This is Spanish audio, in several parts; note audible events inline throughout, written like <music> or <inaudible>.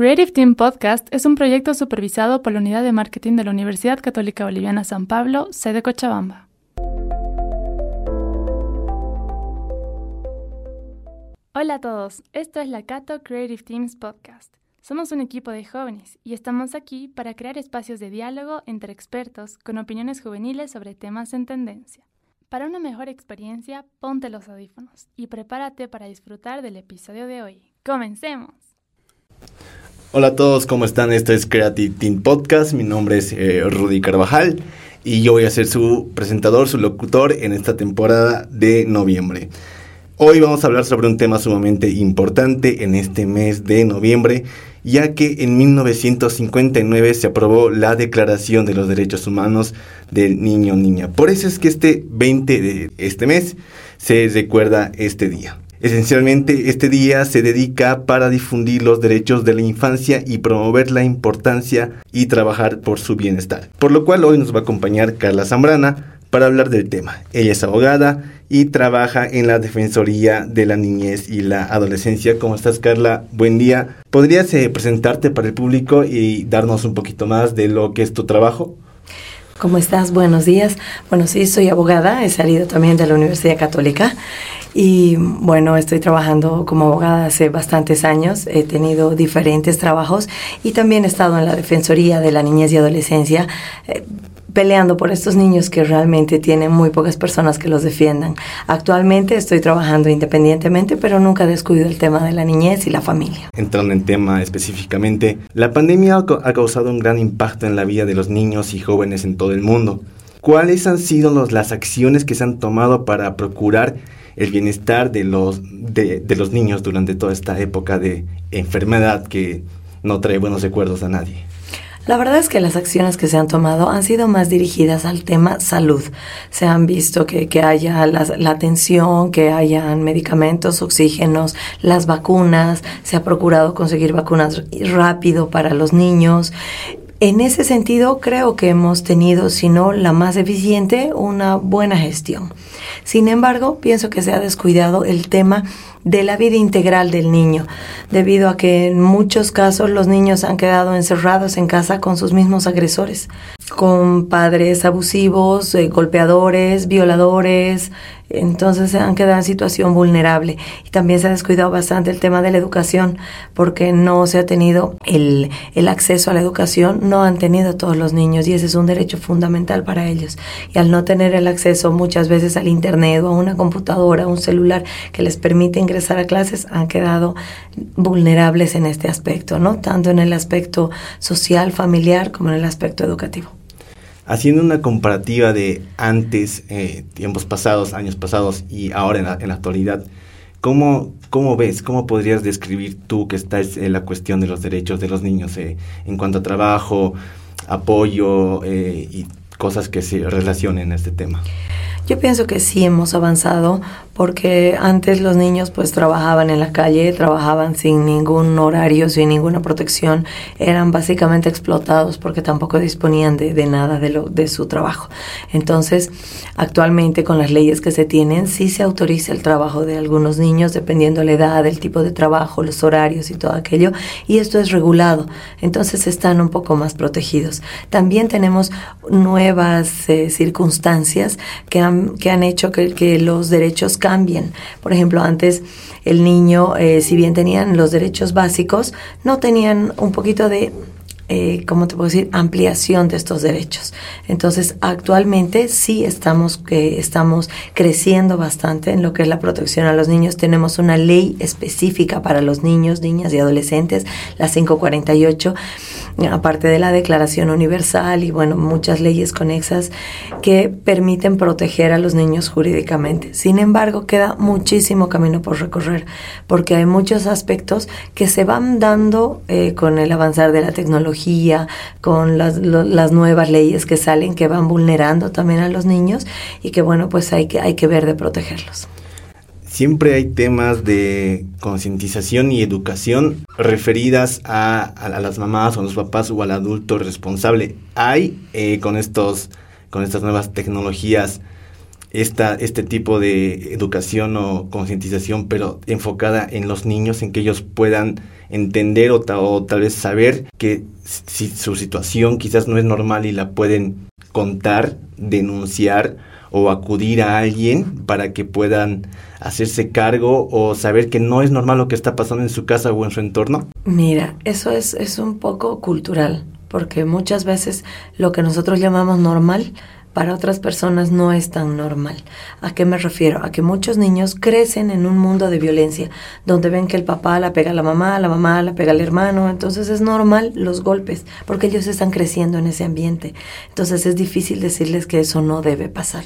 Creative Team Podcast es un proyecto supervisado por la Unidad de Marketing de la Universidad Católica Boliviana San Pablo, sede Cochabamba. Hola a todos, esto es la Cato Creative Teams Podcast. Somos un equipo de jóvenes y estamos aquí para crear espacios de diálogo entre expertos con opiniones juveniles sobre temas en tendencia. Para una mejor experiencia, ponte los audífonos y prepárate para disfrutar del episodio de hoy. ¡Comencemos! Hola a todos, ¿cómo están? Esto es Creative Team Podcast. Mi nombre es eh, Rudy Carvajal y yo voy a ser su presentador, su locutor en esta temporada de noviembre. Hoy vamos a hablar sobre un tema sumamente importante en este mes de noviembre, ya que en 1959 se aprobó la Declaración de los Derechos Humanos del Niño Niña. Por eso es que este 20 de este mes se recuerda este día. Esencialmente, este día se dedica para difundir los derechos de la infancia y promover la importancia y trabajar por su bienestar. Por lo cual hoy nos va a acompañar Carla Zambrana para hablar del tema. Ella es abogada y trabaja en la Defensoría de la Niñez y la Adolescencia. ¿Cómo estás, Carla? Buen día. ¿Podrías eh, presentarte para el público y darnos un poquito más de lo que es tu trabajo? ¿Cómo estás? Buenos días. Bueno, sí, soy abogada, he salido también de la Universidad Católica y bueno, estoy trabajando como abogada hace bastantes años, he tenido diferentes trabajos y también he estado en la Defensoría de la Niñez y Adolescencia. Eh, peleando por estos niños que realmente tienen muy pocas personas que los defiendan. Actualmente estoy trabajando independientemente, pero nunca descuido el tema de la niñez y la familia. Entrando en tema específicamente, la pandemia ha causado un gran impacto en la vida de los niños y jóvenes en todo el mundo. ¿Cuáles han sido las acciones que se han tomado para procurar el bienestar de los, de, de los niños durante toda esta época de enfermedad que no trae buenos recuerdos a nadie? La verdad es que las acciones que se han tomado han sido más dirigidas al tema salud. Se han visto que, que haya la, la, atención, que hayan medicamentos, oxígenos, las vacunas, se ha procurado conseguir vacunas rápido para los niños. En ese sentido, creo que hemos tenido, si no la más eficiente, una buena gestión. Sin embargo, pienso que se ha descuidado el tema de la vida integral del niño, debido a que en muchos casos los niños han quedado encerrados en casa con sus mismos agresores, con padres abusivos, eh, golpeadores, violadores, entonces se han quedado en situación vulnerable. Y también se ha descuidado bastante el tema de la educación, porque no se ha tenido el, el, acceso a la educación, no han tenido todos los niños y ese es un derecho fundamental para ellos. Y al no tener el acceso muchas veces al Internet o a una computadora, un celular que les permite ingresar a clases, han quedado vulnerables en este aspecto, ¿no? Tanto en el aspecto social, familiar, como en el aspecto educativo haciendo una comparativa de antes, eh, tiempos pasados, años pasados y ahora en la, en la actualidad, ¿cómo, ¿cómo, ves, cómo podrías describir tú que está en la cuestión de los derechos de los niños eh, en cuanto a trabajo, apoyo eh, y cosas que se relacionen a este tema? Yo pienso que sí hemos avanzado porque antes los niños pues trabajaban en la calle, trabajaban sin ningún horario, sin ninguna protección, eran básicamente explotados porque tampoco disponían de, de nada de, lo, de su trabajo. Entonces, actualmente con las leyes que se tienen, sí se autoriza el trabajo de algunos niños dependiendo la edad, el tipo de trabajo, los horarios y todo aquello, y esto es regulado, entonces están un poco más protegidos. También tenemos nuevas eh, circunstancias que han que han hecho que, que los derechos cambien. Por ejemplo, antes el niño, eh, si bien tenían los derechos básicos, no tenían un poquito de eh, ¿cómo te puedo decir?, ampliación de estos derechos. Entonces, actualmente sí estamos, eh, estamos creciendo bastante en lo que es la protección a los niños. Tenemos una ley específica para los niños, niñas y adolescentes, la 548, aparte de la Declaración Universal y, bueno, muchas leyes conexas que permiten proteger a los niños jurídicamente. Sin embargo, queda muchísimo camino por recorrer, porque hay muchos aspectos que se van dando eh, con el avanzar de la tecnología con las, las, nuevas leyes que salen que van vulnerando también a los niños y que bueno, pues hay que, hay que ver de protegerlos. Siempre hay temas de concientización y educación referidas a, a, las mamás o a los papás o al adulto responsable. Hay eh, con, estos, con estas nuevas tecnologías esta, este tipo de educación o concientización, pero enfocada en los niños, en que ellos puedan entender o, o tal vez saber que si su situación quizás no es normal y la pueden contar, denunciar o acudir a alguien para que puedan hacerse cargo o saber que no es normal lo que está pasando en su casa o en su entorno? Mira, eso es, es un poco cultural, porque muchas veces lo que nosotros llamamos normal para otras personas no es tan normal. ¿A qué me refiero? A que muchos niños crecen en un mundo de violencia, donde ven que el papá la pega a la mamá, la mamá la pega al hermano, entonces es normal los golpes, porque ellos están creciendo en ese ambiente. Entonces es difícil decirles que eso no debe pasar.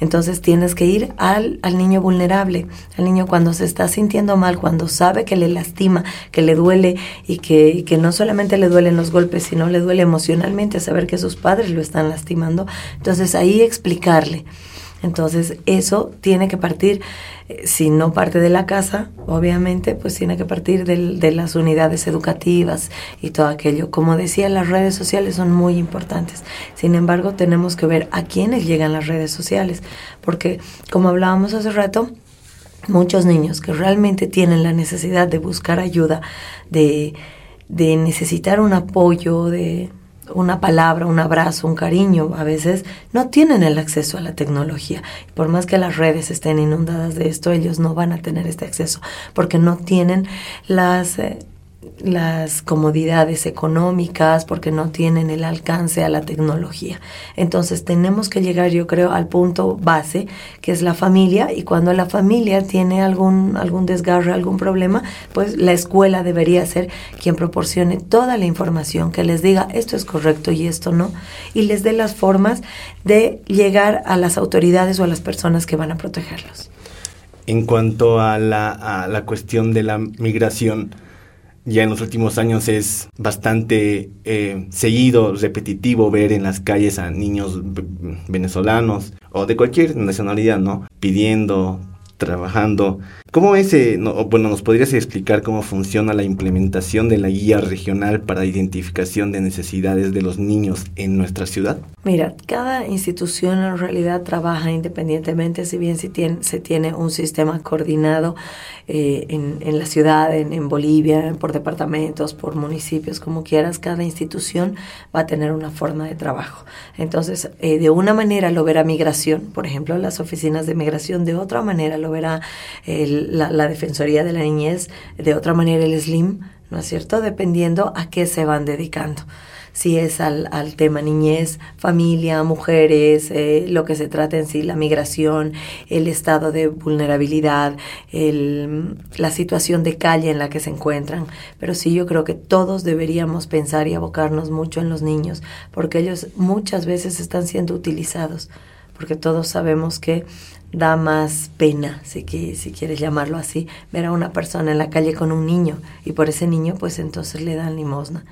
Entonces tienes que ir al, al niño vulnerable, al niño cuando se está sintiendo mal, cuando sabe que le lastima, que le duele y que, y que no solamente le duelen los golpes, sino le duele emocionalmente saber que sus padres lo están lastimando. Entonces ahí explicarle. Entonces eso tiene que partir, eh, si no parte de la casa, obviamente, pues tiene que partir de las unidades educativas y todo aquello. Como decía, las redes sociales son muy importantes. Sin embargo, tenemos que ver a quiénes llegan las redes sociales, porque como hablábamos hace rato, muchos niños que realmente tienen la necesidad de buscar ayuda, de, de necesitar un apoyo, de una palabra, un abrazo, un cariño, a veces no tienen el acceso a la tecnología. Por más que las redes estén inundadas de esto, ellos no van a tener este acceso porque no tienen las... Eh, las comodidades económicas, porque no tienen el alcance a la tecnología. Entonces tenemos que llegar, yo creo, al punto base, que es la familia, y cuando la familia tiene algún, algún desgarre, algún problema, pues la escuela debería ser quien proporcione toda la información, que les diga esto es correcto y esto no, y les dé las formas de llegar a las autoridades o a las personas que van a protegerlos. En cuanto a la, a la cuestión de la migración, ya en los últimos años es bastante eh, seguido, repetitivo ver en las calles a niños venezolanos o de cualquier nacionalidad, ¿no? Pidiendo trabajando. ¿Cómo es, eh, bueno, nos podrías explicar cómo funciona la implementación de la guía regional para identificación de necesidades de los niños en nuestra ciudad? Mira, cada institución en realidad trabaja independientemente, si bien se tiene, un sistema coordinado eh, en, la ciudad, en, en, Bolivia, por departamentos, por municipios, como quieras, cada institución va a tener una forma de trabajo. Entonces, eh, de una manera lo verá migración, por ejemplo, las oficinas de migración, de otra manera lo verá la, la, Defensoría de la Niñez, de otra manera el SLIM, ¿no es cierto? Dependiendo a qué se van dedicando si es al, al, tema niñez, familia, mujeres, eh, lo que se trata en sí, la migración, el estado de vulnerabilidad, el, la situación de calle en la que se encuentran. Pero sí yo creo que todos deberíamos pensar y abocarnos mucho en los niños, porque ellos muchas veces están siendo utilizados, porque todos sabemos que da más pena, si, si quieres llamarlo así, ver a una persona en la calle con un niño y por ese niño pues entonces le dan limosna.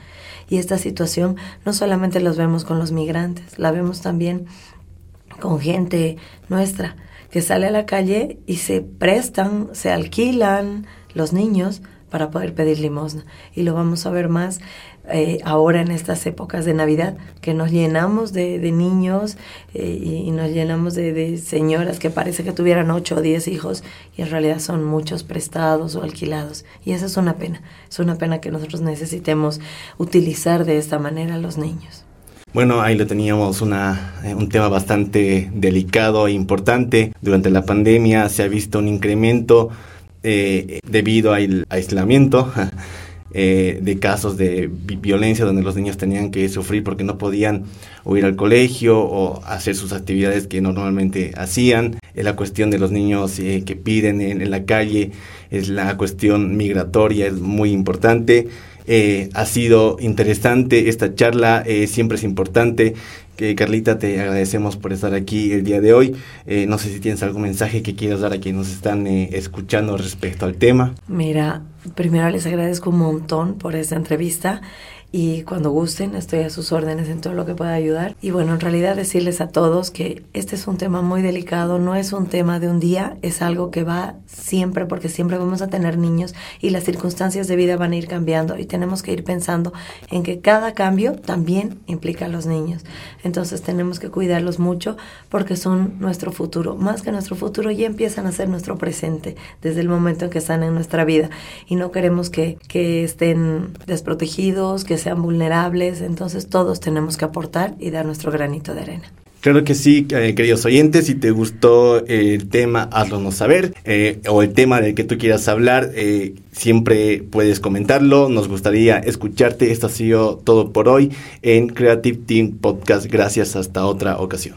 Y esta situación no solamente los vemos con los migrantes, la vemos también con gente nuestra que sale a la calle y se prestan, se alquilan los niños para poder pedir limosna. Y lo vamos a ver más eh, ahora en estas épocas de Navidad, que nos llenamos de, niños eh, y, nos llenamos de, señoras que parece que tuvieran ocho o diez hijos y en realidad son muchos prestados o alquilados. Y eso es una pena, es una pena que nosotros necesitemos utilizar de esta manera a los niños. Bueno, ahí lo teníamos una, eh, un tema bastante delicado e importante. Durante la pandemia se ha visto un incremento debido al aislamiento <laughs> Eh, de casos de violencia donde los niños tenían que sufrir porque no podían o ir al colegio o hacer sus actividades que normalmente hacían. Es la cuestión de los niños eh, que piden en, la calle, es la cuestión migratoria, es muy importante. Eh, ha sido interesante esta charla, siempre es importante. Que Carlita, te agradecemos por estar aquí el día de hoy. no sé si tienes algún mensaje que quieras dar a quienes nos están escuchando respecto al tema. Mira, primero les agradezco un montón por esta entrevista y cuando gusten estoy a sus órdenes en todo lo que pueda ayudar. Y bueno, en realidad decirles a todos que este es un tema muy delicado, no es un tema de un día, es algo que va siempre porque siempre vamos a tener niños y las circunstancias de vida van a ir cambiando y tenemos que ir pensando en que cada cambio también implica a los niños. Entonces tenemos que cuidarlos mucho porque son nuestro futuro. Más que nuestro futuro ya empiezan a ser nuestro presente desde el momento en que están en nuestra vida no queremos que, que estén desprotegidos, que sean vulnerables, entonces todos tenemos que aportar y dar nuestro granito de arena. Claro que sí, eh, queridos oyentes, si te gustó el tema, hazlo saber, eh, o el tema del que tú quieras hablar, eh, siempre puedes comentarlo, nos gustaría escucharte, esto ha sido todo por hoy en Creative Team Podcast, gracias, hasta otra ocasión.